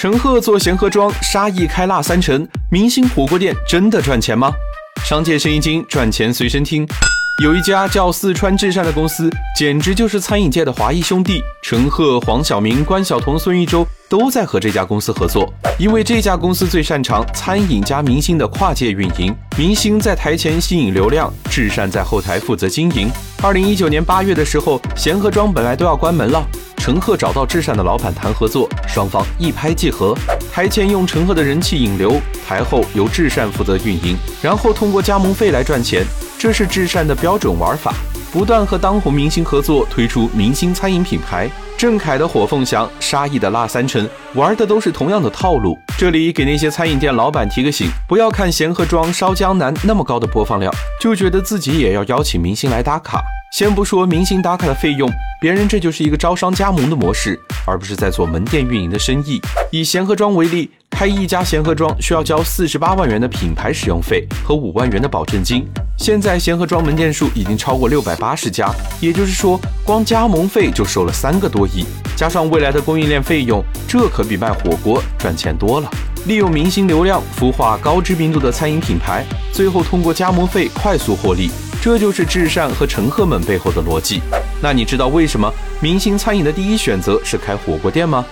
陈赫做贤合庄，沙溢开辣三陈，明星火锅店真的赚钱吗？商界生意经，赚钱随身听。有一家叫四川至善的公司，简直就是餐饮界的华谊兄弟，陈赫、黄晓明、关晓彤、孙艺洲都在和这家公司合作，因为这家公司最擅长餐饮加明星的跨界运营，明星在台前吸引流量，至善在后台负责经营。二零一九年八月的时候，贤合庄本来都要关门了。陈赫找到至善的老板谈合作，双方一拍即合。台前用陈赫的人气引流，台后由至善负责运营，然后通过加盟费来赚钱。这是至善的标准玩法，不断和当红明星合作，推出明星餐饮品牌。郑恺的火凤祥，沙溢的辣三陈，玩的都是同样的套路。这里给那些餐饮店老板提个醒：不要看贤合庄烧江南那么高的播放量，就觉得自己也要邀请明星来打卡。先不说明星打卡的费用，别人这就是一个招商加盟的模式，而不是在做门店运营的生意。以贤合庄为例，开一家贤合庄需要交四十八万元的品牌使用费和五万元的保证金。现在贤合庄门店数已经超过六百八十家，也就是说，光加盟费就收了三个多亿，加上未来的供应链费用，这可比卖火锅赚钱多了。利用明星流量孵化高知名度的餐饮品牌，最后通过加盟费快速获利。这就是至善和陈赫们背后的逻辑。那你知道为什么明星餐饮的第一选择是开火锅店吗？